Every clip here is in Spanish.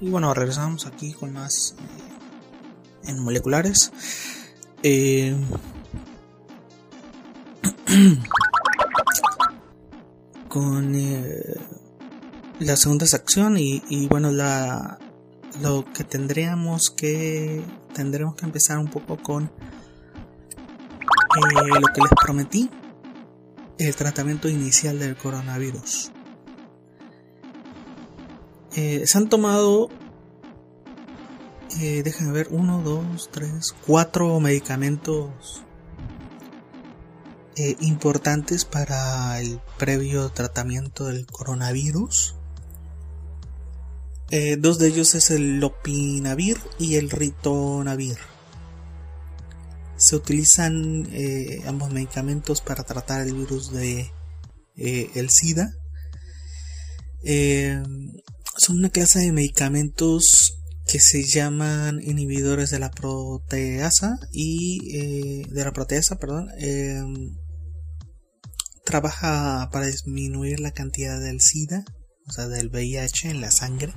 Y bueno, regresamos aquí con más eh, en moleculares. Eh, con eh, la segunda sección y, y, bueno la lo que tendríamos que tendremos que empezar un poco con eh, lo que les prometí el tratamiento inicial del coronavirus eh, se han tomado eh, déjenme ver uno dos tres cuatro medicamentos eh, importantes para el previo tratamiento del coronavirus. Eh, dos de ellos es el lopinavir y el ritonavir. Se utilizan ambos medicamentos para tratar el virus de el SIDA. Son una clase de medicamentos que se llaman inhibidores de la proteasa y eh, de la proteasa, perdón, eh, trabaja para disminuir la cantidad del SIDA, o sea, del VIH en la sangre.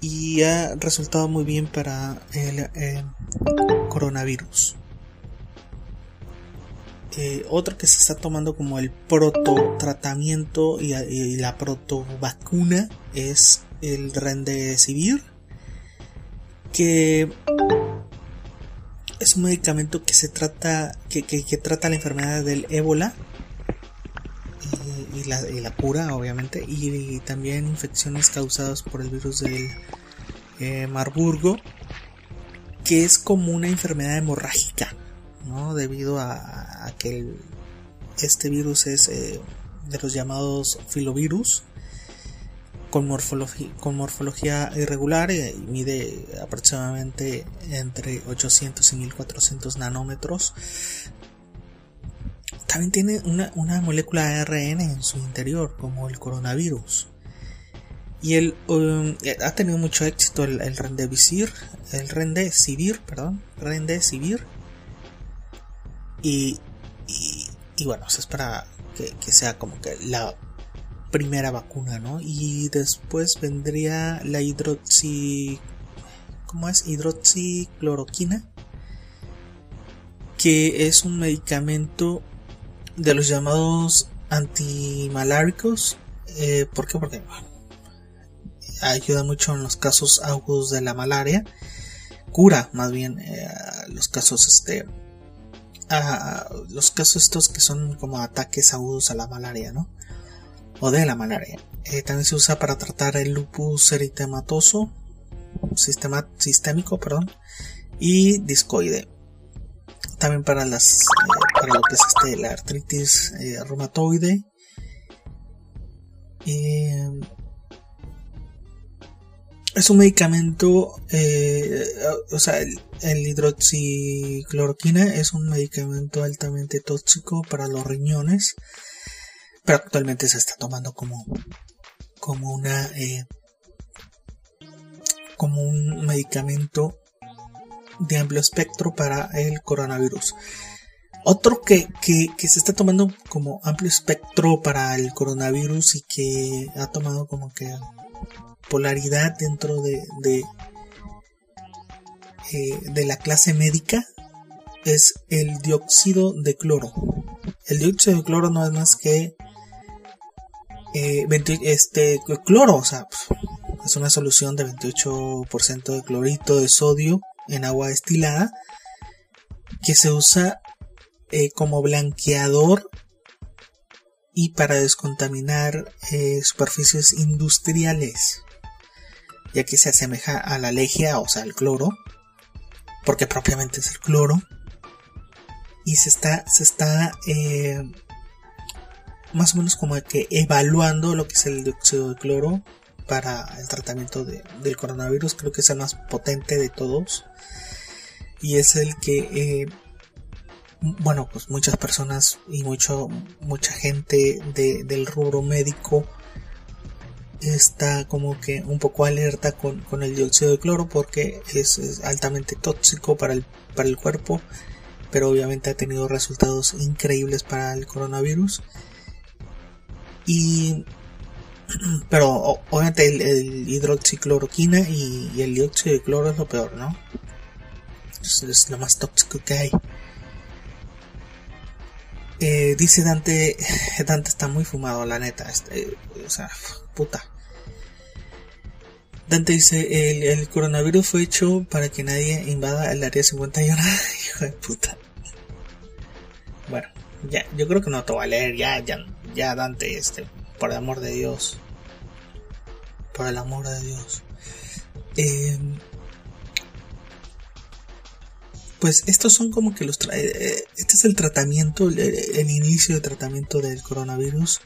Y ha resultado muy bien para el eh, coronavirus. Otro que se está tomando como el proto tratamiento y, y la proto vacuna es el Remdesivir que es un medicamento que se trata que, que, trata la enfermedad del ébola y, la, y, la, cura obviamente y, también infecciones causadas por el virus del eh, Marburgo que es como una enfermedad hemorrágica ¿no? debido a que este virus es eh, de los llamados filovirus con con morfología irregular y mide aproximadamente entre 800 y 1400 nanómetros. También tiene una, una molécula de ARN en su interior, como el coronavirus. Y él um, ha tenido mucho éxito el, el Remdesivir, el Remdesivir, perdón, Remdesivir. Y, y, bueno, se espera que, que sea como que la primera vacuna, ¿no? Y después vendría la hidroxi... ¿Cómo es? Hidroxicloroquina. Que es un medicamento de los llamados antimaláricos. Eh, ¿Por qué? Porque ayuda mucho en los casos agudos de la malaria. Cura más bien eh, los casos este... Los casos estos que son como ataques agudos a la malaria, ¿no? o de la malaria. Eh, también se usa para tratar el lupus eritematoso, sistema, sistémico, perdón, y discoide. También para las eh, para lo que es este, la artritis eh, reumatoide. Es un medicamento, o sea, el, el hidroxicloroquina es un medicamento altamente tóxico para los riñones pero actualmente se está tomando como como una eh, como un medicamento de amplio espectro para el coronavirus. Otro que, que, que, se está tomando como amplio espectro para el coronavirus y que ha tomado como que polaridad dentro de, eh, de la clase médica es el dióxido de cloro. El dióxido de cloro no es más que eh, 20, este cloro, o sea, es una solución de 28% de clorito de sodio en agua destilada que se usa eh, como blanqueador y para descontaminar superficies industriales ya que se asemeja a la legia o sea al cloro porque propiamente es el cloro y se está se está eh, más o menos como que evaluando lo que es el dióxido de cloro para el tratamiento de, del coronavirus. Creo que es el más potente de todos. Y es el que, eh, bueno, pues muchas personas y mucho, mucha gente de, del rubro médico está como que un poco alerta con, con el dióxido de cloro porque es, altamente tóxico para el, para el cuerpo, pero obviamente ha tenido resultados increíbles para el coronavirus. Y Pero obviamente el, hidroxicloroquina y, el dióxido de cloro es lo peor, ¿no? Es, lo más tóxico que hay. Eh, dice Dante, Dante está muy fumado, la neta. Este, o sea, puta. Dante dice, el, coronavirus fue hecho para que nadie invada el área 51. Hijo de puta. Bueno, ya, yo creo que no te voy a leer, ya, ya, ya Dante, este, por el amor de Dios. Por el amor de Dios. Eh, pues estos son como que los... Eh, este es el tratamiento, el, inicio de tratamiento del coronavirus.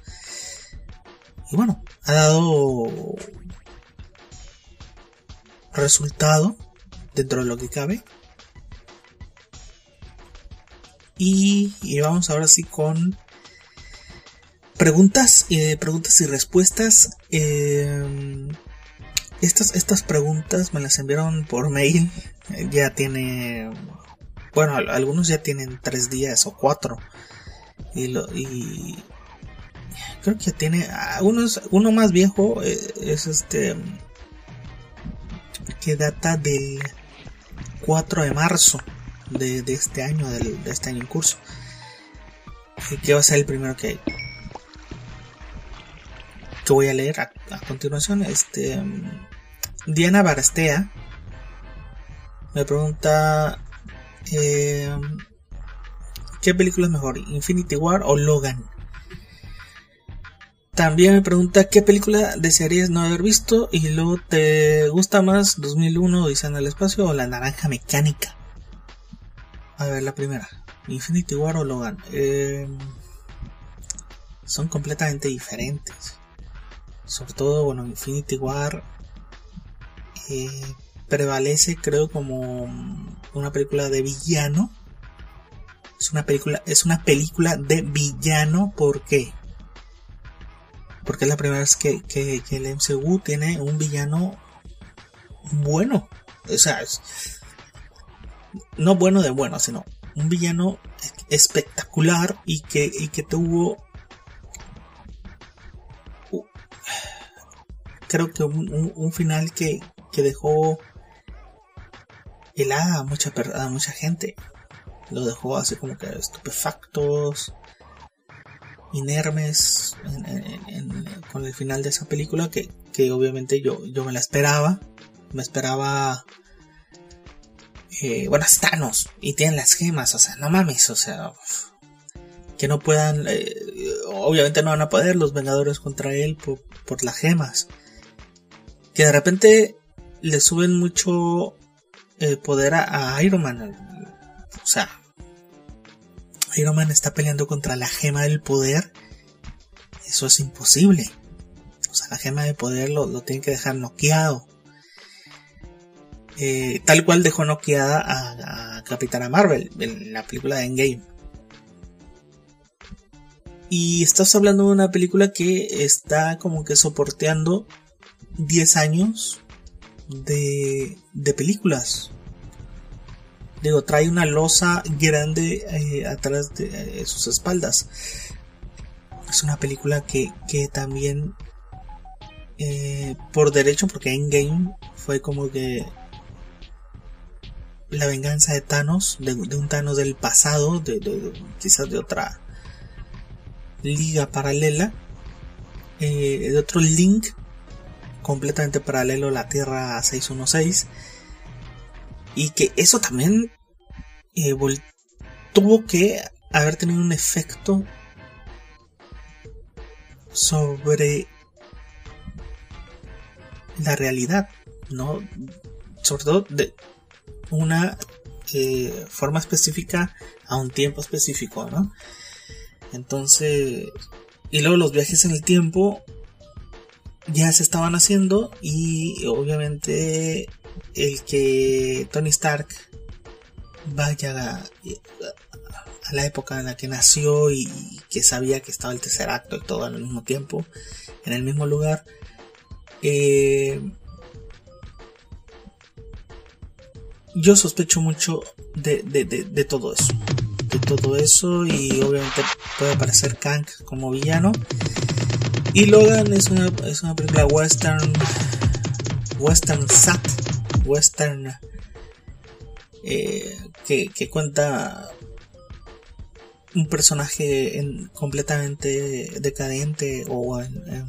Y bueno, ha dado resultado dentro de lo que cabe. Y, vamos ahora sí con preguntas, eh, preguntas y respuestas. Eh, estas, estas preguntas me las enviaron por mail. Ya tiene bueno, algunos ya tienen tres días o cuatro. Y, lo, y creo que tiene algunos uno más viejo eh, es este que data del 4 de marzo de, este año de este año en curso que va a ser el primero que que voy a leer a, continuación este Diana Barastea me pregunta eh, ¿Qué película es mejor? ¿Infinity War o Logan? También me pregunta qué película desearías no haber visto y luego te gusta más 2001 Dice en el espacio o La Naranja Mecánica. A ver, la primera. Infinity War o Logan. Eh, son completamente diferentes. Sobre todo, bueno, Infinity War eh, prevalece creo como una película de villano. Es una película, es una película de villano, ¿por qué? Porque es la primera vez que, el MCU tiene un villano bueno. O sea, no bueno de bueno, sino un villano espectacular y que, y que tuvo creo que un, final que, que dejó helada a mucha, a mucha gente. Lo dejó así como que estupefactos, inermes con el final de esa película que, obviamente yo, yo me la esperaba. Me esperaba... Eh, bueno, Thanos y tienen las gemas, o sea, no mames, o sea, que no puedan, eh, obviamente no van a poder los Vengadores contra él por, por las gemas. Que de repente le suben mucho el poder a, Iron Man. O sea, Iron Man está peleando contra la gema del poder. Eso es imposible. O sea, la gema del poder lo, lo tiene que dejar noqueado. Eh, tal cual dejó noqueada a, a, Capitana Marvel en la película de Endgame. Y estás hablando de una película que está como que soporteando 10 años de, de películas. Digo, trae una losa grande eh, atrás de eh, sus espaldas. Es una película que, que también, eh, por derecho, porque Endgame fue como que la venganza de Thanos, de, un Thanos del pasado, de, quizás de otra liga paralela, de otro link completamente paralelo a la Tierra 616 y que eso también eh, tuvo que haber tenido un efecto sobre la realidad, ¿no? Sobre todo de una eh, forma específica a un tiempo específico, ¿no? Entonces, y luego los viajes en el tiempo ya se estaban haciendo y obviamente el que Tony Stark vaya a, la época en la que nació y que sabía que estaba el tercer acto y todo al mismo tiempo, en el mismo lugar, eh, yo sospecho mucho de, de, todo eso. De todo eso y obviamente puede aparecer Kang como villano Y Logan es una, es una película western, western sat, western eh, que, que, cuenta un personaje completamente decadente o en,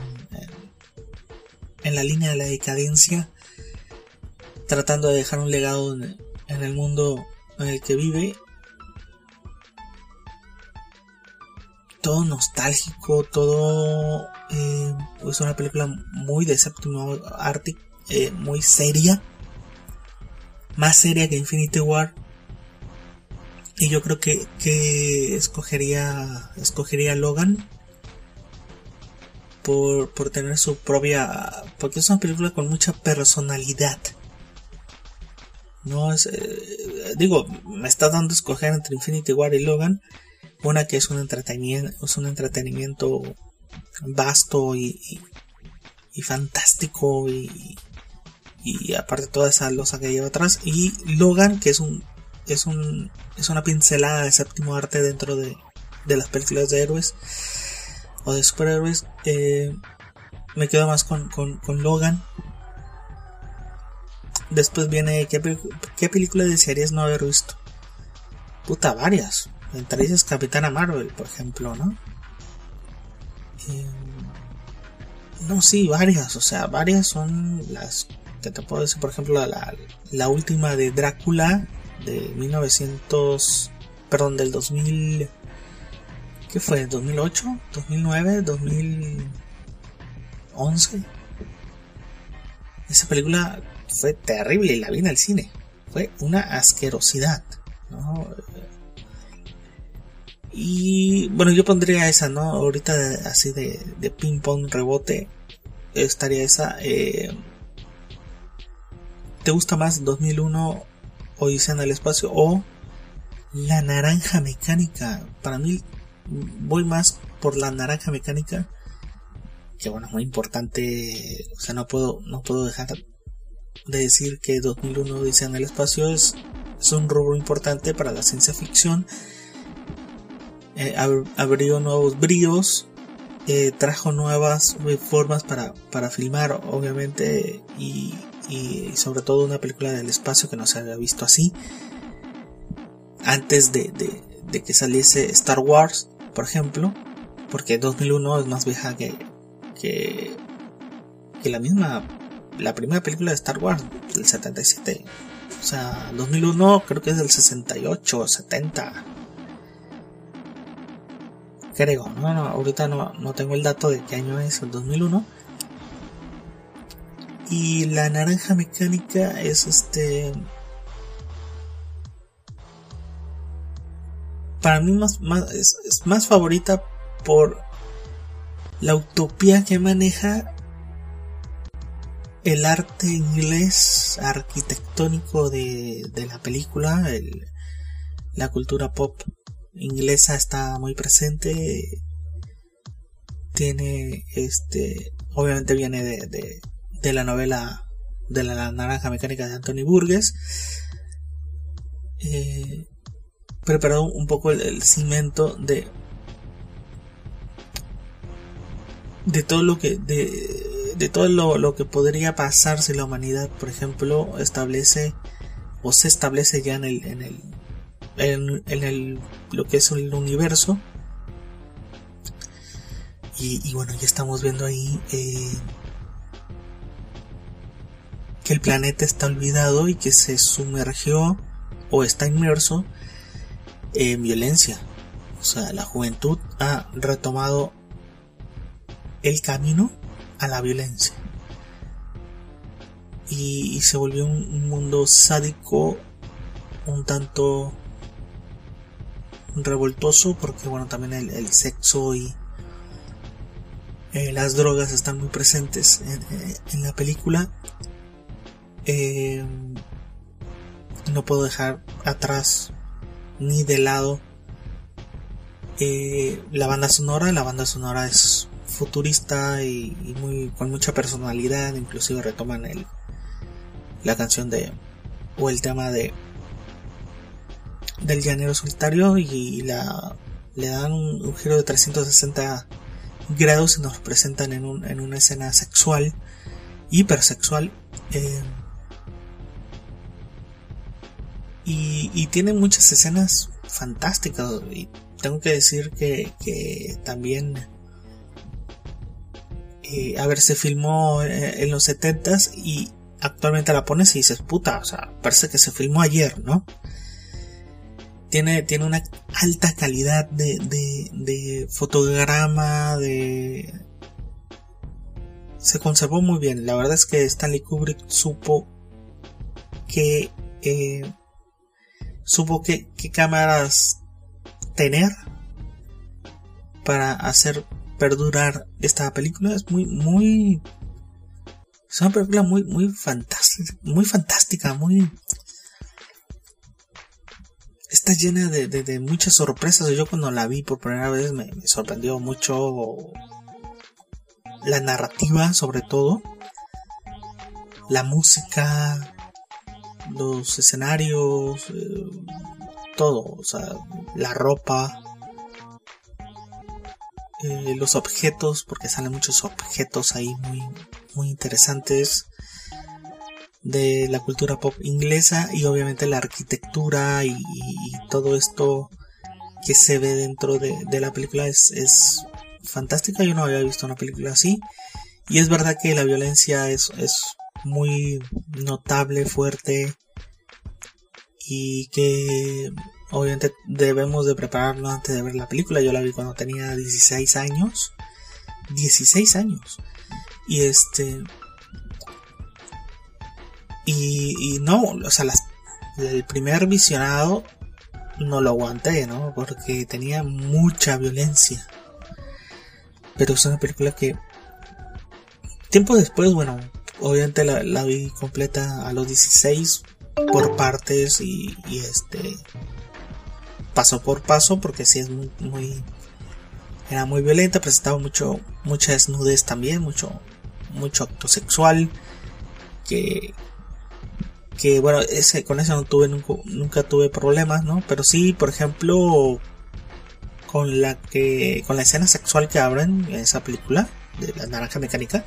en, la línea de la decadencia, tratando de dejar un legado en, el mundo en el que vive. Todo nostálgico, todo eh, es una película muy de séptimo arte, eh, muy seria, más seria que Infinity War y yo creo que, que escogería, escogería Logan por, por tener su propia... Porque es una película con mucha personalidad. No es... Eh, digo, me está dando a escoger entre Infinity War y Logan. Una que es un entretenimiento, es un entretenimiento vasto y, y, fantástico y, y aparte toda esa losa que lleva atrás. Y Logan, que es un es, un, es una pincelada de séptimo arte dentro de, de las películas de héroes o de superhéroes. Eh, me quedo más con, con, con Logan. Después viene, ¿qué, ¿qué, película desearías no haber visto? Puta, varias. Entre ellas Capitana Marvel, por ejemplo, ¿no? Eh, no, sí, varias. O sea, varias son las que te puedo decir. Por ejemplo, la, la última de Drácula de 1900, perdón, del 2000, ¿qué fue? ¿2008? ¿2009? ¿2011? Esa película fue terrible y la vi en el cine. Fue una asquerosidad, Y bueno, yo pondría esa, ¿no? Ahorita así de, de ping pong rebote estaría esa. Eh, ¿Te gusta más 2001 Odisea en el espacio o La Naranja Mecánica. Para mí voy más por La Naranja Mecánica, que bueno, muy importante, o sea, no puedo no puedo dejar de decir que 2001 Odisea en el espacio es, es un rubro importante para la ciencia ficción. Eh, abrió nuevos bríos, eh, trajo nuevas formas para, para filmar, obviamente, y, y sobre todo una película del espacio que no se había visto así. Antes de, que saliese Star Wars, por ejemplo, porque 2001 es más vieja que, que, que la misma, la primera película de Star Wars del 77. O sea, 2001 creo que es del 68 o 70. Creo, no, no, ahorita no, no tengo el dato de qué año es el 2001 y la naranja mecánica es este. Para mí más, es, más favorita por la utopía que maneja el arte inglés arquitectónico de, de la película, la cultura pop inglesa está muy presente. Tiene este, obviamente viene de la novela de la naranja mecánica de Anthony Burgess. Eh, preparado un poco el, cimiento de de todo lo que de, de todo lo, que podría pasar si la humanidad por ejemplo establece o se establece ya en el en el en, el lo que es el universo y, bueno ya estamos viendo ahí eh, que el planeta está olvidado y que se sumergió o está inmerso en violencia. O sea, la juventud ha retomado el camino a la violencia. Y, se volvió un, mundo sádico un tanto revoltoso porque bueno también el, sexo y eh, las drogas están muy presentes en la película eh, no puedo dejar atrás ni de lado eh, la banda sonora. La banda sonora es futurista y, muy con mucha personalidad. Inclusive retoman el, la canción de o el tema de del llanero solitario y la le dan un, giro de 360 grado se nos presentan en, un, en una escena sexual, hipersexual. Eh, y, tiene muchas escenas fantásticas. Y tengo que decir que, también. Eh, a ver, se filmó eh, en los 70s y actualmente la pones y dices, puta, o sea, parece que se filmó ayer, ¿no? Tiene, tiene una alta calidad de, de, de fotograma, de... Se conservó muy bien. La verdad es que Stanley Kubrick supo que... Eh, supo que, qué cámaras tener para hacer perdurar esta película. Es muy, muy... Es una película muy, muy fantástica, muy está llena de, muchas sorpresas. Yo cuando la vi por primera vez me, sorprendió mucho la narrativa sobre todo, la música, los escenarios, eh, todo, o sea, la ropa, eh, los objetos, porque salen muchos objetos ahí muy, muy interesantes de la cultura pop inglesa y obviamente la arquitectura y, todo esto que se ve dentro de, la película es, es, fantástica. Yo no había visto una película así. Y es verdad que la violencia es, es muy notable, fuerte y que obviamente debemos de prepararnos antes de ver la película. Yo la vi cuando tenía 16 años. 16 años. Y este y, no, o sea, el primer visionado no lo aguanté, ¿no? Porque tenía mucha violencia. Pero es una película que tiempo después, bueno, obviamente la, vi completa a los 16 por partes y, este paso por paso porque sí es muy, era muy violenta, presentaba mucho mucha desnudez también, mucho mucho acto sexual que que bueno, ese, con eso no tuve nunca, tuve problemas, ¿no? Pero sí, por ejemplo, con la que con la escena sexual que abren en esa película de la naranja mecánica,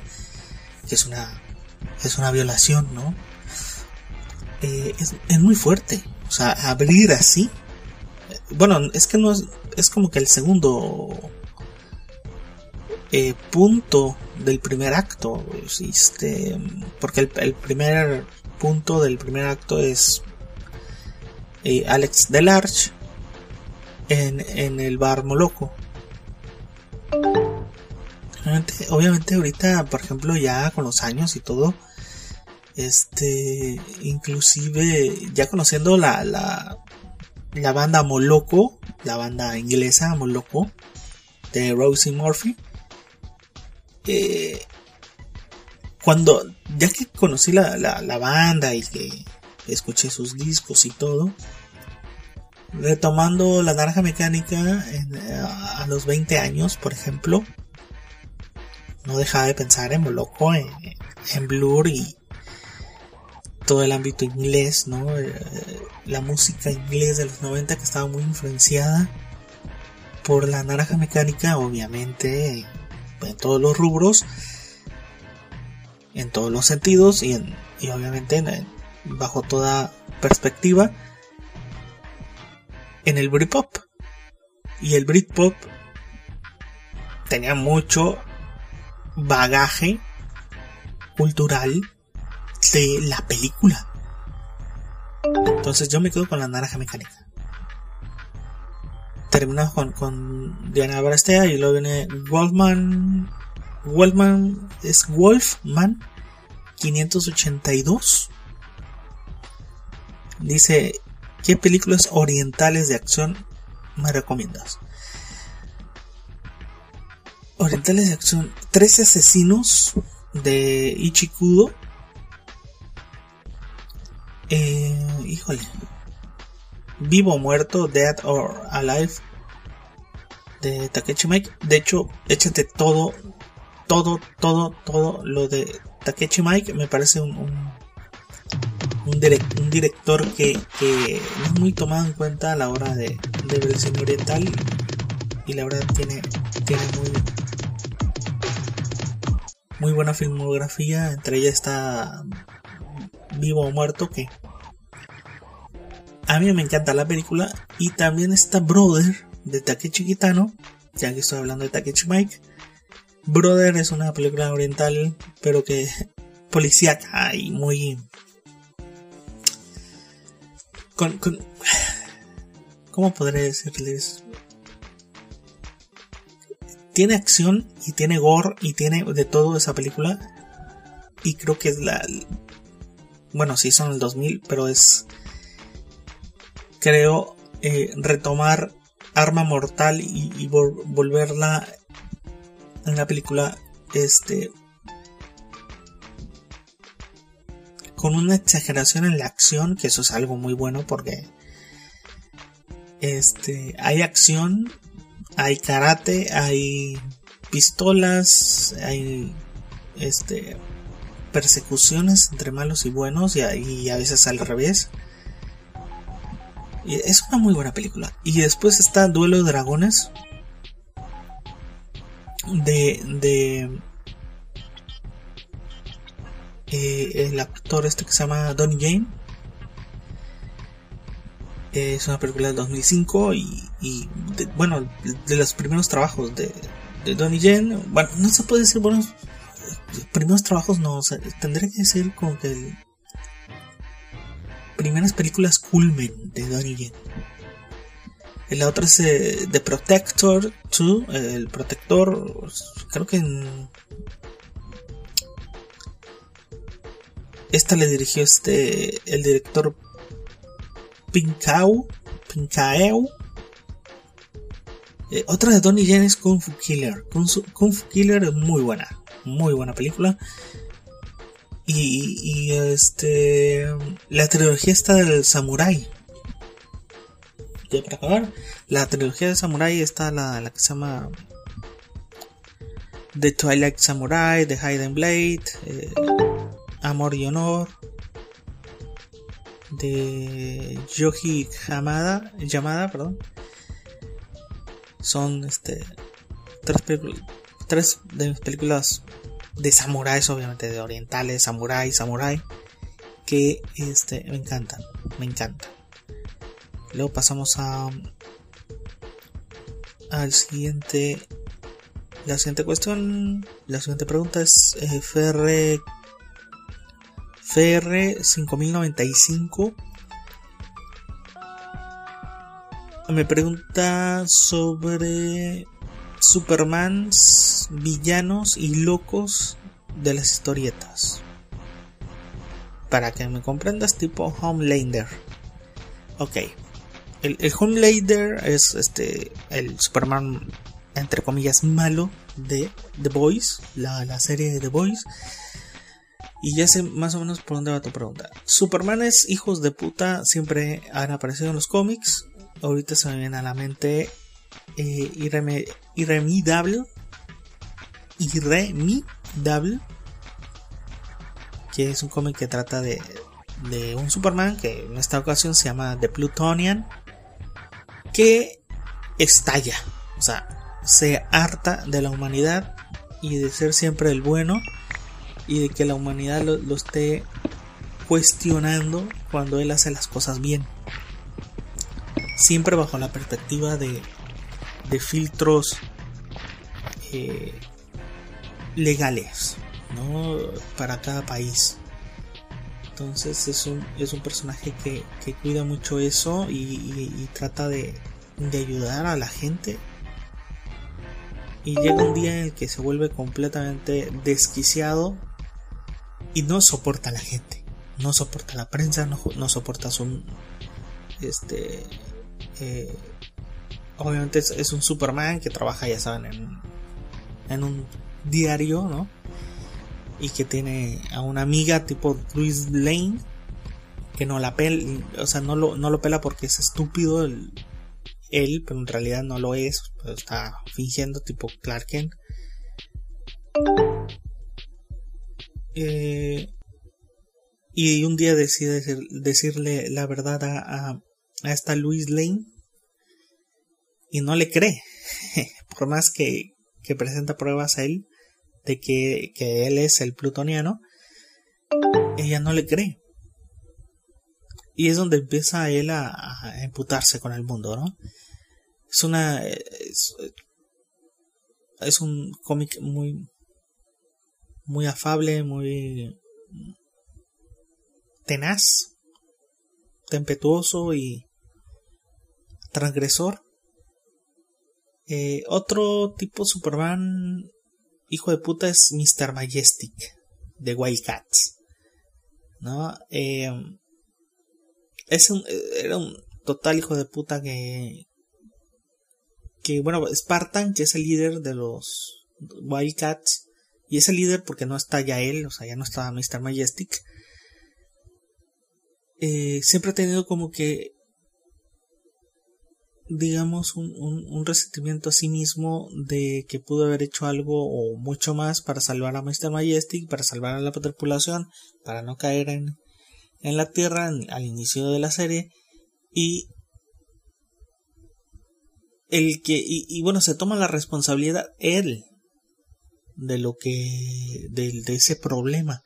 que es una es una violación, ¿no? Eh, es, muy fuerte, o sea, abrir así. Bueno, es que no es, es como que el segundo eh, punto del primer acto, este, porque el, el primer punto del primer acto es eh, Alex Delarge en, en el bar Moloco. Obviamente, ahorita, por ejemplo, ya con los años y todo, este, inclusive ya conociendo la, la, la banda Moloco, la banda inglesa Moloco de Rosie Murphy, eh, cuando ya que conocí la, la, banda y que escuché sus discos y todo, retomando la naranja mecánica a los 20 años, por ejemplo, no dejaba de pensar en Moloco, en, en Blur y todo el ámbito inglés, ¿no? Eh, la música inglés de los 90 que estaba muy influenciada por la naranja mecánica, obviamente, en todos los rubros en todos los sentidos y, en, y obviamente bajo toda perspectiva en el Britpop. Y el Britpop tenía mucho bagaje cultural de la película. Entonces yo me quedo con la naranja mecánica. Terminamos con, Diana Brastea y luego viene Wolfman Wolfman es Wolfman 582. Dice, ¿qué películas orientales de acción me recomiendas? Orientales de acción, 13 asesinos de Ichikudo. Eh, híjole. Vivo o muerto, Dead or Alive de Takechi Mike. De hecho, échate todo todo, todo, todo lo de Takechi Mike me parece un, un, director que, no es muy tomado en cuenta a la hora de, de ver oriental y la verdad tiene, tiene muy, muy buena filmografía, entre ellas está Vivo o Muerto, que a mí me encanta la película, y también está Brother de Takechi Kitano, ya que estoy hablando de Takechi Mike. Brother es una película oriental, pero que policíaca y muy... Con, con... ¿Cómo podré decirles? Tiene acción y tiene gore y tiene de todo esa película. Y creo que es la... Bueno, sí, son el 2000, pero es... Creo eh, retomar Arma Mortal y, volverla en la película este con una exageración en la acción que eso es algo muy bueno porque este hay acción hay karate hay pistolas hay este persecuciones entre malos y buenos y, y a veces al revés es una muy buena película. Y después está Duelo de Dragones. De. de eh, el actor este que se llama Donnie Jane. Es una película del 2005 y, y bueno, de, los primeros trabajos de, de Donnie Jane. Bueno, no se puede decir buenos primeros trabajos, no, o tendría que decir como que el, primeras películas culmen de Donnie Yen. La otra es eh, The Protector 2, el protector, creo que en... Esta le dirigió este el director Pinkau, Pinkaeu. Eh, otra de Donnie Yen es Kung Fu Killer. Kung, Fu Killer es muy buena, muy buena película. Y, este. La trilogía está del Samurai. Ya para acabar. La trilogía del Samurai está la, la que se llama. The Twilight Samurai, The Hidden Blade, eh, Amor y Honor, de Yoji Hamada, llamada, perdón. Son este tres, tres de mis películas de samuráis, obviamente, de orientales, samurái, samurái, que este, me encantan, me encantan. Luego pasamos a al siguiente la siguiente cuestión la siguiente pregunta es eh, FR FR 5095 me pregunta sobre Supermans villanos y locos de las historietas. Para que me comprendas, tipo Homelander. Ok. El, Homelander es este el Superman entre comillas malo de The Boys, la, la serie de The Boys. Y ya sé más o menos por dónde va tu pregunta. Supermanes hijos de puta siempre han aparecido en los cómics. Ahorita se me viene a la mente eh, irremidable. Irremidable. Que es un cómic que trata de, de un Superman que en esta ocasión se llama The Plutonian. Que estalla. O sea, se harta de la humanidad y de ser siempre el bueno. Y de que la humanidad lo esté cuestionando cuando él hace las cosas bien siempre bajo la perspectiva de de filtros eh, legales ¿no? para cada país. Entonces es un, es un personaje que, cuida mucho eso y, trata de, de, ayudar a la gente. Y llega un día en el que se vuelve completamente desquiciado y no soporta a la gente. No soporta la prensa, no, no soporta su... Este... Eh, obviamente es, un Superman que trabaja, ya saben, en, en un diario, ¿no? Y que tiene a una amiga tipo Luis Lane que no la pela, o sea, no lo, no lo pela porque es estúpido él, pero en realidad no lo es, pues está fingiendo tipo Clark Kent. Eh, y un día decide decirle la verdad a, a, a esta Luis Lane y no le cree. Por más que, que presenta pruebas a él, de que, que él es el plutoniano, ella no le cree. Y es donde empieza él a, a emputarse con el mundo, ¿no? Es una. Es, es un cómic muy. Muy afable, muy. tenaz, tempestuoso y. transgresor. Eh, otro tipo Superman hijo de puta es Mr. Majestic de Wildcats. ¿No? Eh, es un, era un total hijo de puta que. Que bueno, Spartan, que es el líder de los Wildcats. Y es el líder porque no está ya él, o sea, ya no está Mr. Majestic. Eh, siempre ha tenido como que digamos, un, un, resentimiento a sí mismo de que pudo haber hecho algo o mucho más para salvar a Mr. Majestic, para salvar a la tripulación, para no caer en, en la Tierra al inicio de la serie. Y el que, y, bueno, se toma la responsabilidad él de lo que, de, de ese problema,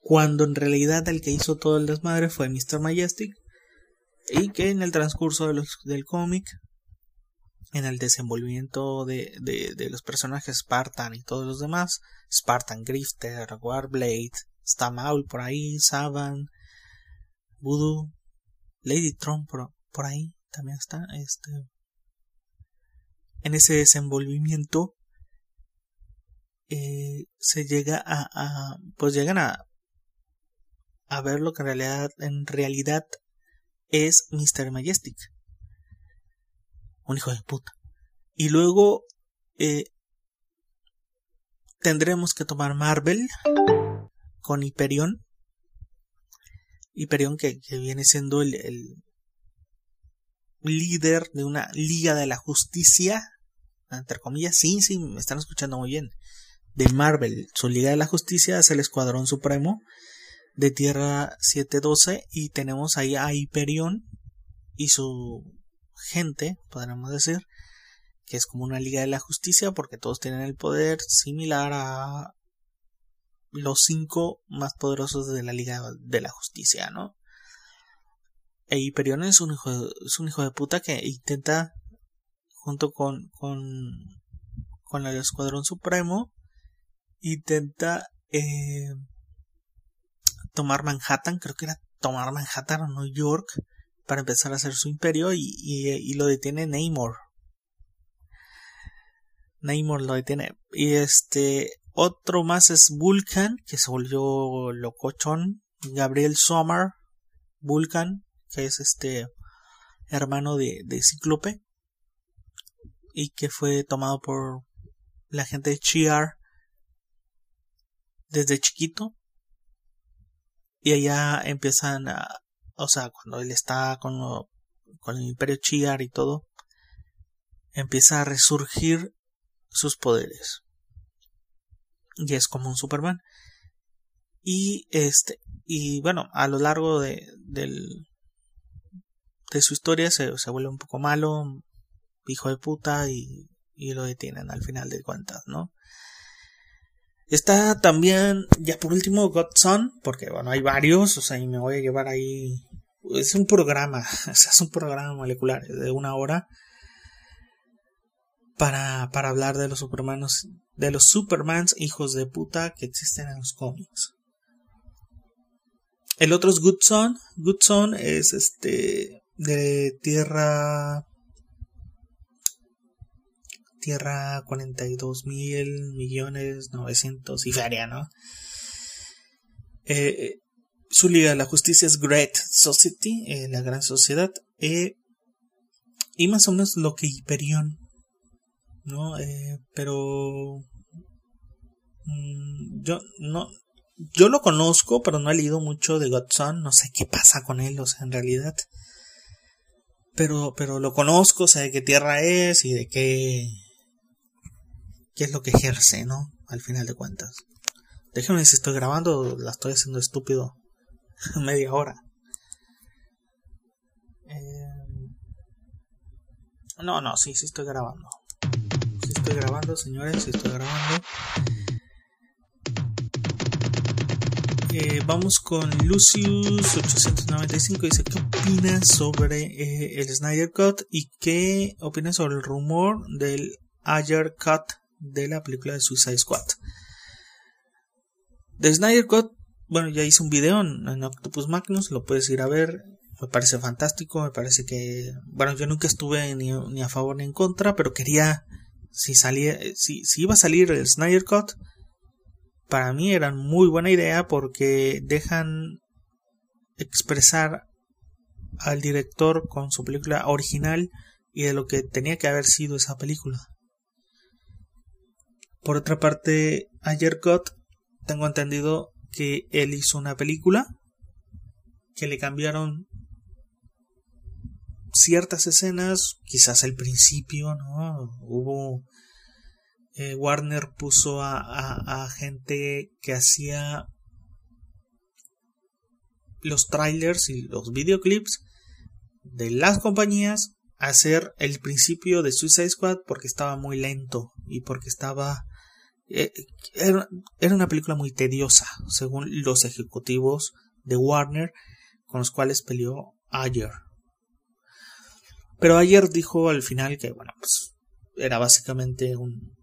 cuando en realidad el que hizo todo el desmadre fue Mr. Majestic, y que en el transcurso de los, del cómic en el desenvolvimiento de, de, los personajes Spartan y todos los demás, Spartan Grifter, Warblade, está Maul por ahí, Saban, Voodoo, Lady Tron por, por ahí también está, este, en ese desenvolvimiento eh, se llega a, pues llegan a a ver lo que en realidad en realidad es Mr. Majestic un hijo de puta. Y luego eh, tendremos que tomar Marvel con Hyperion. Hyperion que, que viene siendo el, el, líder de una Liga de la Justicia. Entre comillas, sí, sí, me están escuchando muy bien. De Marvel, su Liga de la Justicia es el Escuadrón Supremo de Tierra 712 y tenemos ahí a Hyperion y su gente, podríamos decir, que es como una liga de la justicia porque todos tienen el poder similar a los cinco más poderosos de la liga de la justicia, ¿no? E Hyperion es un hijo de, es un hijo de puta que intenta junto con con con el escuadrón supremo intenta eh, tomar Manhattan, creo que era tomar Manhattan o New York para empezar a hacer su imperio y, lo detiene Namor. Namor lo detiene. Y este otro más es Vulcan, que se volvió locochón. Gabriel Sommer, Vulcan, que es este hermano de, de Cíclope. Y que fue tomado por la gente de Chiar desde chiquito. Y allá empiezan a, o sea, cuando él está con, con el imperio Chiar y todo, empieza a resurgir sus poderes. Y es como un Superman. Y este, y bueno, a lo largo de, del, de su historia se, se vuelve un poco malo, hijo de puta, y, y lo detienen al final de cuentas, ¿no? Está también, ya por último, Godson, porque bueno, hay varios, o sea, y me voy a llevar ahí. Es un programa, o sea, es un programa molecular de una hora para, para hablar de los supermanos, de los supermans hijos de puta que existen en los cómics. El otro es Goodson. Goodson es este de tierra Tierra 42 mil millones 900 y feria, ¿no? Eh, su liga de la justicia es Great Society, eh, la gran sociedad, eh, y más o menos lo que Hyperion, ¿no? pero mm, yo no, yo lo conozco, pero no he leído mucho de Godson, no sé qué pasa con él, o sea, en realidad. Pero, pero lo conozco, sé de qué tierra es y de qué qué es lo que ejerce, ¿no? Al final de cuentas. Déjenme si estoy grabando la estoy haciendo estúpido. Media hora. Eh, no, no, sí, sí estoy grabando. Sí estoy grabando, señores, sí estoy grabando. Eh, vamos con Lucius895. Dice: ¿Qué opinas sobre eh, el Snyder Cut? ¿Y qué opinas sobre el rumor del Ayer Cut de la película de Suicide Squad? De Snyder Cut, bueno, ya hice un video en, Octopus Magnus, lo puedes ir a ver. Me parece fantástico, me parece que. Bueno, yo nunca estuve ni, a favor ni en contra, pero quería. Si salía. Si, si iba a salir el Snyder Cut para mí eran muy buena idea porque dejan expresar al director con su película original y de lo que tenía que haber sido esa película. Por otra parte, ayer Got tengo entendido que él hizo una película que le cambiaron ciertas escenas, quizás el principio, ¿no? Hubo eh, Warner puso a, gente que hacía los trailers y los videoclips de las compañías a hacer el principio de Suicide Squad porque estaba muy lento y porque estaba era, era, una película muy tediosa según los ejecutivos de Warner con los cuales peleó ayer pero ayer dijo al final que bueno pues era básicamente un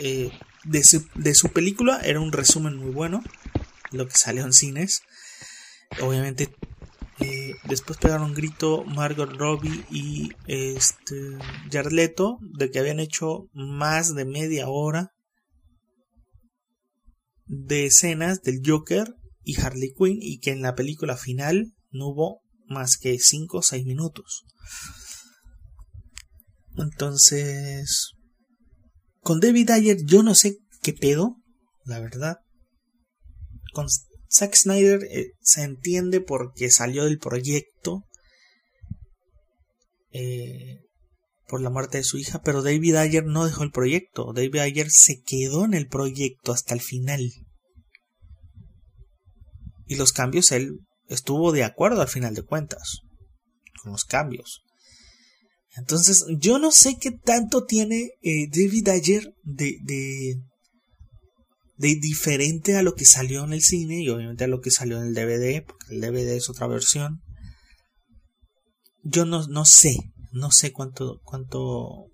eh, de, su, película. Era un resumen muy bueno. Lo que salió en cines. Obviamente. Eh, después pegaron un grito Margot Robbie y este Jared Leto de que habían hecho más de media hora de escenas del Joker y Harley Quinn y que en la película final no hubo más que 5 o 6 minutos. Entonces, con David Ayer yo no sé qué pedo, la verdad. Con Zack Snyder eh, se entiende porque salió del proyecto eh, por la muerte de su hija, pero David Ayer no dejó el proyecto. David Ayer se quedó en el proyecto hasta el final. Y los cambios él estuvo de acuerdo al final de cuentas con los cambios. Entonces, yo no sé qué tanto tiene eh, David Ayer de, de, de, diferente a lo que salió en el cine y obviamente a lo que salió en el DVD, porque el DVD es otra versión. Yo no, no sé, no sé cuánto, cuánto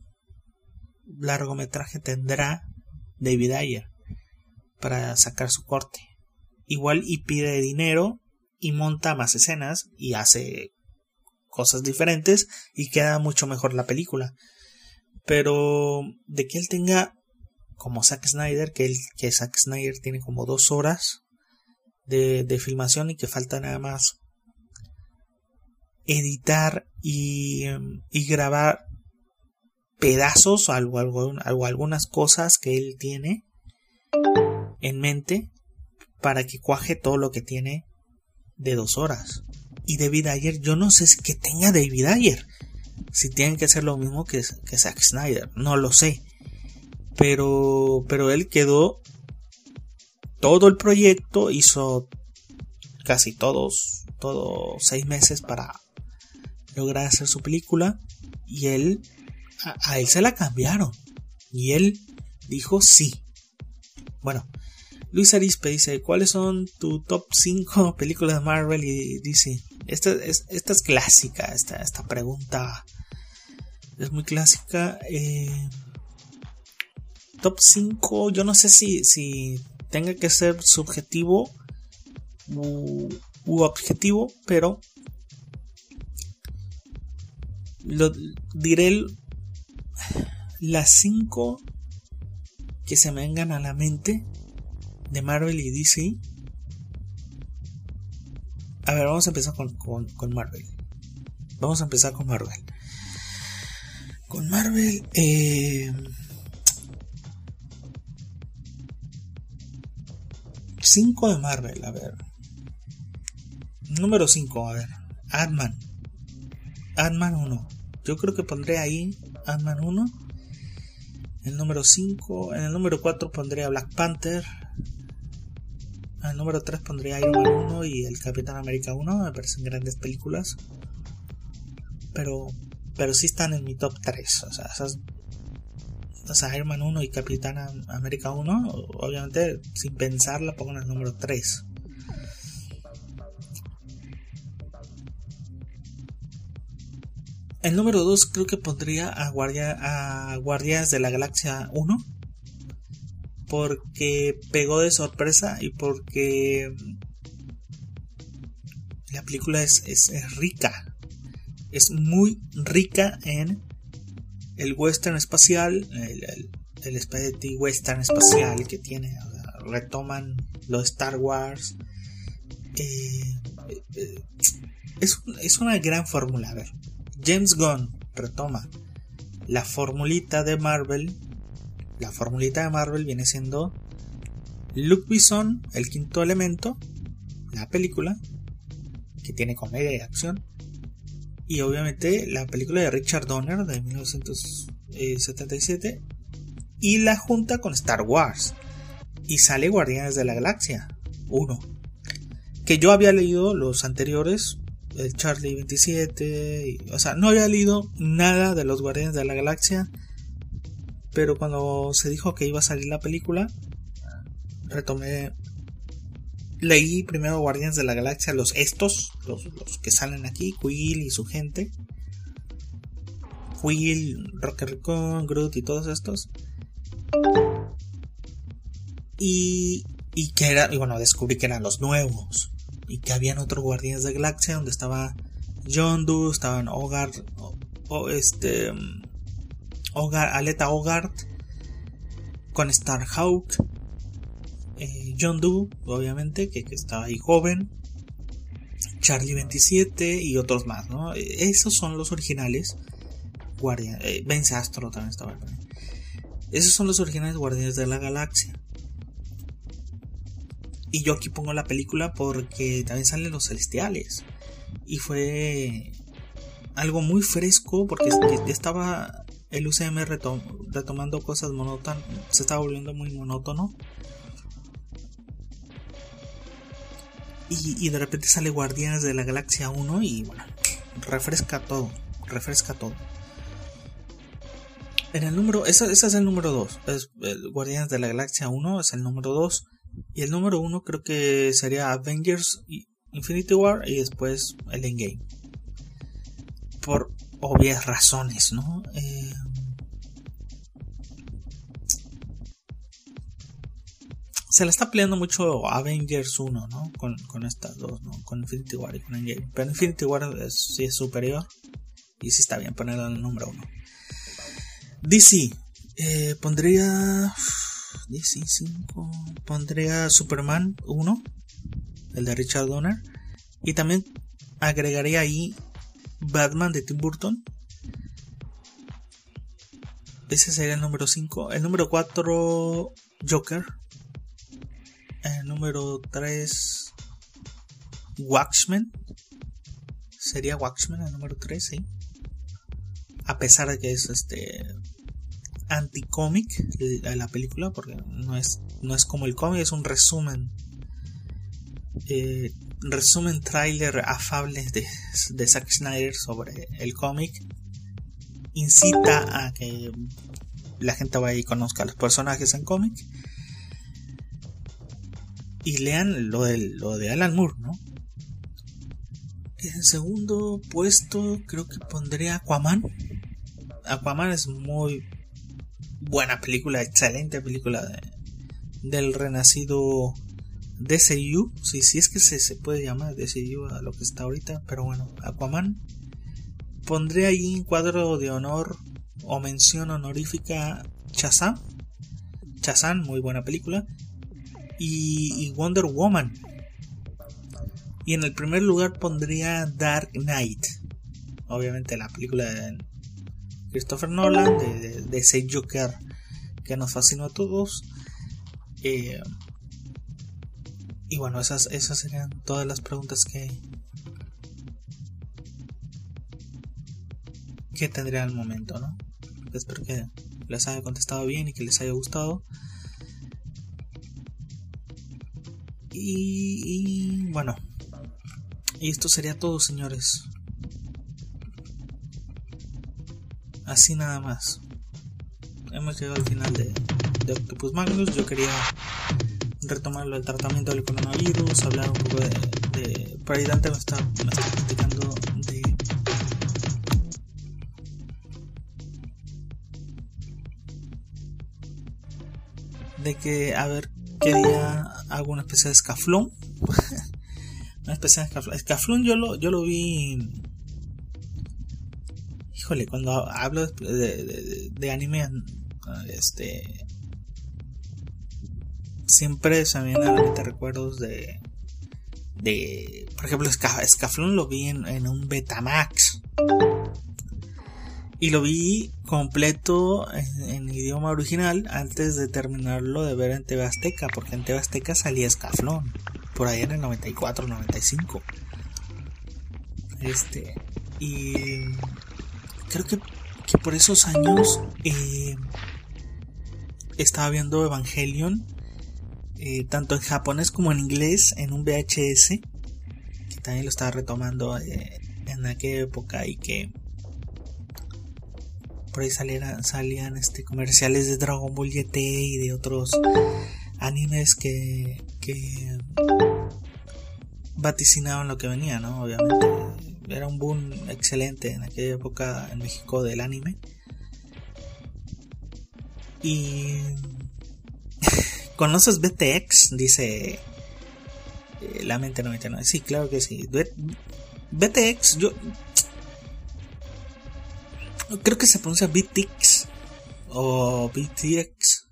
largometraje tendrá David Ayer para sacar su corte. Igual y pide dinero y monta más escenas y hace cosas diferentes y queda mucho mejor la película. Pero de que él tenga como Zack Snyder, que, él, que Zack Snyder tiene como dos horas de, de filmación y que falta nada más editar y, y grabar pedazos o algo, algo, algunas cosas que él tiene en mente para que cuaje todo lo que tiene de dos horas y David Ayer, yo no sé si tenga David Ayer. Si tienen que hacer lo mismo que, que Zack Snyder, no lo sé. Pero, pero él quedó todo el proyecto, hizo casi todos, todos seis meses para lograr hacer su película. Y él, a, él se la cambiaron. Y él dijo sí. Bueno, Luis Arispe dice, ¿cuáles son tu top 5 películas de Marvel y DC? Esta es, esta es clásica, esta, esta pregunta es muy clásica. Eh, top 5, yo no sé si, si tenga que ser subjetivo u, objetivo, pero lo, diré las 5 que se me vengan a la mente de Marvel y DC a ver, vamos a empezar con, Marvel. Vamos a empezar con Marvel. Con Marvel, eh, 5 de Marvel, a ver. Número 5, a ver. Ant-Man. Ant-Man 1. Yo creo que pondré ahí Ant-Man 1. El número 5. En el número 4 pondré a Black Panther. Al número 3 pondría Iron Man 1 y el Capitán América 1. Me parecen grandes películas. Pero, pero sí están en mi top 3. O sea, esas, o sea, Iron Man 1 y Capitán América 1, obviamente sin pensar la pongo en el número 3. El número 2 creo que pondría a, Guardia, a Guardias de la Galaxia 1. Porque pegó de sorpresa y porque la película es, rica. Es muy rica en el western espacial, el, spaghetti western espacial que tiene. retoman los Star Wars. Eh, eh, es, es, una gran fórmula. James Gunn retoma la formulita de Marvel. La formulita de Marvel viene siendo Luke Bison, el quinto elemento, la película, que tiene comedia y acción. Y obviamente la película de Richard Donner de 1977. Y la junta con Star Wars. Y sale Guardianes de la Galaxia 1. Que yo había leído los anteriores el Charlie 27, o sea, no había leído nada de los Guardianes de la Galaxia, pero cuando se dijo que iba a salir la película, retomé, leí primero Guardianes de la Galaxia, los estos, los, que salen aquí, Quill y su gente, Quill, Rocket Raccoon, Groot y todos estos. Y, y que era, y bueno, descubrí que eran los nuevos. Y que habían otros guardianes de galaxia donde estaba Yondu, estaban Hogar, o, este, Hogar, Aleta Hogarth con Starhawk, eh, Yondu, obviamente, que, estaba ahí joven, Charlie 27 y otros más, ¿no? Esos son los originales. Guardianes, eh, también estaba ahí. Esos son los originales Guardianes de la Galaxia. Y yo aquí pongo la película porque también salen los celestiales. Y fue algo muy fresco porque estaba el UCM retomando cosas monótonas. Se estaba volviendo muy monótono. Y, de repente sale Guardianes de la Galaxia 1 y bueno, refresca todo. Refresca todo. En el número, ese, es el número 2. Guardianes de la Galaxia 1 es el número 2. Y el número uno creo que sería Avengers Infinity War y después el Endgame. Por obvias razones, ¿no? Eh, se la está peleando mucho Avengers 1, ¿no? Con, estas dos, ¿no? Con Infinity War y con Endgame. Pero Infinity War sí es superior. Y sí está bien ponerlo en el número uno. DC. Eh, pondría DC 5. Pondría Superman 1, el de Richard Donner. Y también agregaría ahí Batman de Tim Burton. Ese sería el número 5. El número 4, Joker. El número 3, Watchmen. Sería Watchmen el número 3, sí. A pesar de que es este anticómic la película porque no es, no es como el cómic, es un resumen. Eh, resumen trailer afable de, de Zack Snyder sobre el cómic. Incita a que la gente vaya y conozca a los personajes en cómic. Y lean lo de, lo de Alan Moore, ¿no? En segundo puesto creo que pondría Aquaman. Aquaman es muy buena película, excelente película del renacido DCU, si es que se, se, puede llamar DCU a lo que está ahorita, pero bueno, Aquaman. Pondré ahí en cuadro de honor o mención honorífica Chazam. Chazam, muy buena película. Y, Wonder Woman. Y en el primer lugar pondría Dark Knight. Obviamente la película de Christopher Nolan, de, ese Joker que nos fascinó a todos. Eh, y bueno, esas, esas serían todas las preguntas que, que tendría al momento, ¿no? Espero que les haya contestado bien y que les haya gustado. Y, bueno, y esto sería todo, señores. Así nada más. hemos llegado al final de, de Octopus Magnus. Yo quería retomar el tratamiento del coronavirus, hablar un poco de. de ahí Dante me está, me está platicando de. De que a ver qué día hago una especie de escaflón. una especie de escaflón. Escaflón yo lo, yo lo vi. Híjole, cuando hablo de, anime, este siempre se me vienen a la mente recuerdos de. de. Por ejemplo, Scaflón lo vi en, en, un Betamax. Y lo vi completo en, idioma original antes de terminarlo de ver en TV Azteca, porque en TV Azteca salía Scaflón, por ahí en el 94, 95. Este, y creo que, que por esos años eh, estaba viendo Evangelion eh, tanto en japonés como en inglés en un VHS que también lo estaba retomando eh, en aquella época y que por ahí salían este, comerciales de Dragon Ball GT y de otros animes que, que vaticinaban lo que venía, ¿no? Obviamente era un boom excelente en aquella época en México del anime. Y ¿Conoces BTX? Dice eh, la mente 99. Sí, claro que sí. BTX, yo creo que se pronuncia BTX o BTX.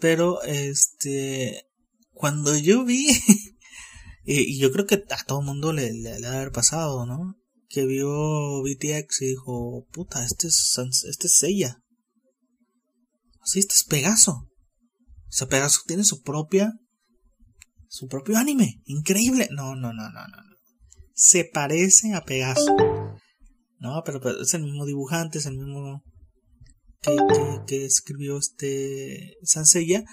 Pero este cuando yo vi y, yo creo que a todo mundo le, le, le haber pasado, ¿no? Que vio BTX y dijo, puta, este es este es ella. Así este es Pegaso. O sea, Pegaso tiene su propia. Su propio anime. Increíble. No, no, no, no, no. Se parece a Pegaso. No, pero, es el mismo dibujante, es el mismo. Que, escribió este. Sansella.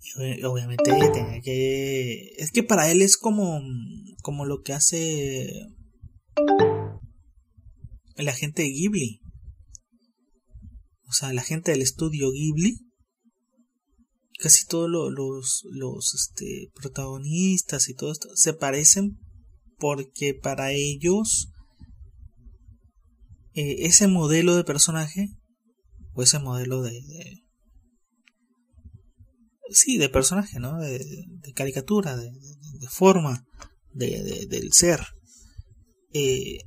Y obviamente tenía que. Es que para él es como. Como lo que hace. El agente de Ghibli. O sea, la gente del estudio Ghibli casi todos los, los este, protagonistas y todo esto se parecen porque para ellos eh, ese modelo de personaje o ese modelo de, sí de personaje no de, caricatura de, forma del ser. Eh,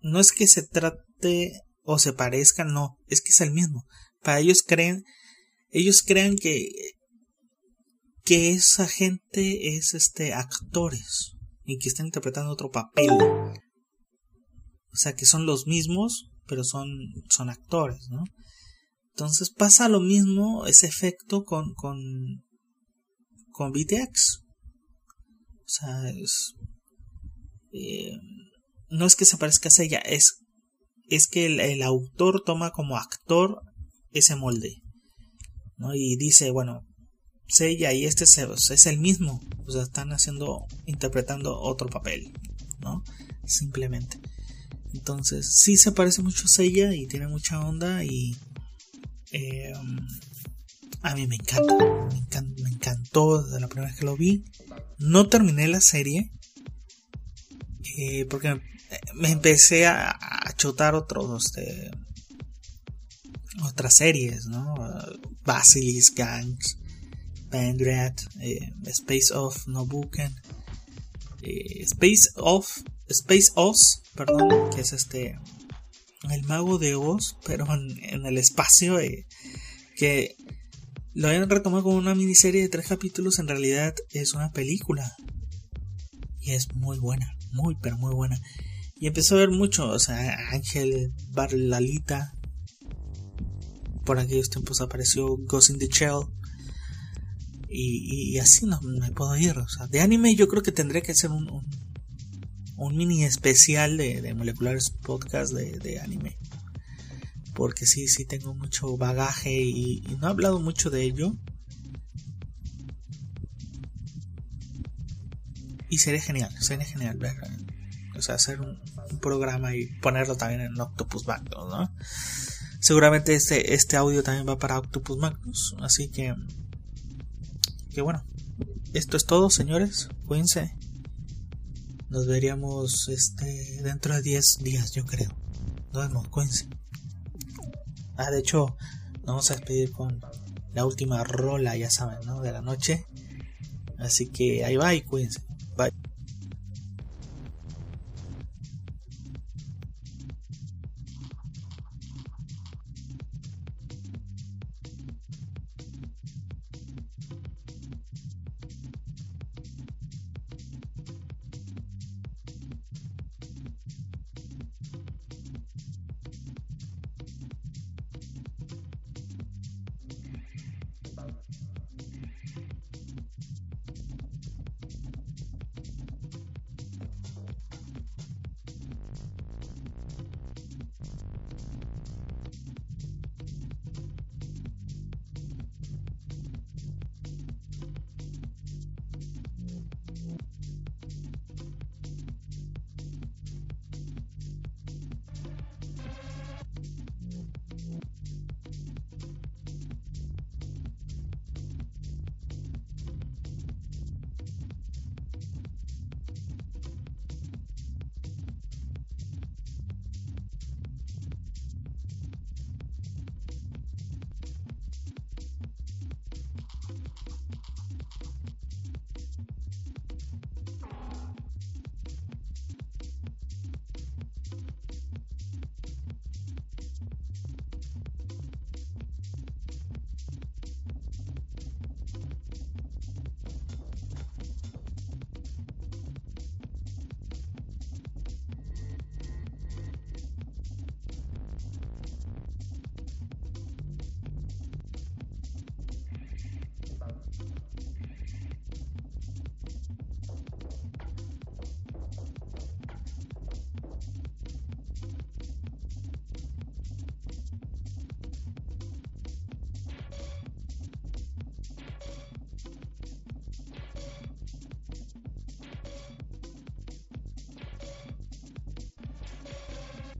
no es que se trate o se parezca no es que es el mismo. Para ellos creen ellos creen que que esa gente es este actores y que están interpretando otro papel. O sea, que son los mismos, pero son, son actores, ¿no? Entonces pasa lo mismo, ese efecto con, con, con BTX. O sea, es, eh, no es que se parezca a ella, es, es que el, el, autor toma como actor ese molde. ¿no? Y dice, bueno, Seiya y este es el mismo. O sea, están haciendo, interpretando otro papel, ¿no? Simplemente. Entonces, sí se parece mucho a Seiya y tiene mucha onda y... Eh, a mí me encanta, me encantó, desde la primera vez que lo vi. No terminé la serie eh, porque me empecé a, chotar otros, este, otras series, ¿no? Basilisk Gangs, Pandrat, eh, Space Off Nobuken, eh, Space Off, Space Oz, perdón, que es este, el mago de Oz, pero en, el espacio, eh, que lo habían retomado como una miniserie de tres capítulos, en realidad es una película. Y es muy buena, muy, pero muy buena. Y empezó a ver mucho, o sea, Ángel Barlalita. Por aquellos tiempos apareció Ghost in the Shell. Y, así no me puedo ir. O sea, de anime yo creo que tendría que hacer un, mini especial de, de moleculares podcast de, de, anime. Porque sí, sí tengo mucho bagaje y, no he hablado mucho de ello. Y sería genial, sería genial ver, o sea, hacer un, programa y ponerlo también en Octopus Backlog, ¿no? Seguramente este, este audio también va para Octopus Magnus. Así que. Que bueno. Esto es todo, señores. Cuídense. Nos veríamos este, dentro de 10 días, yo creo. Nos vemos, cuídense. Ah, de hecho, vamos a despedir con la última rola, ya saben, ¿no? De la noche. Así que ahí va y cuídense.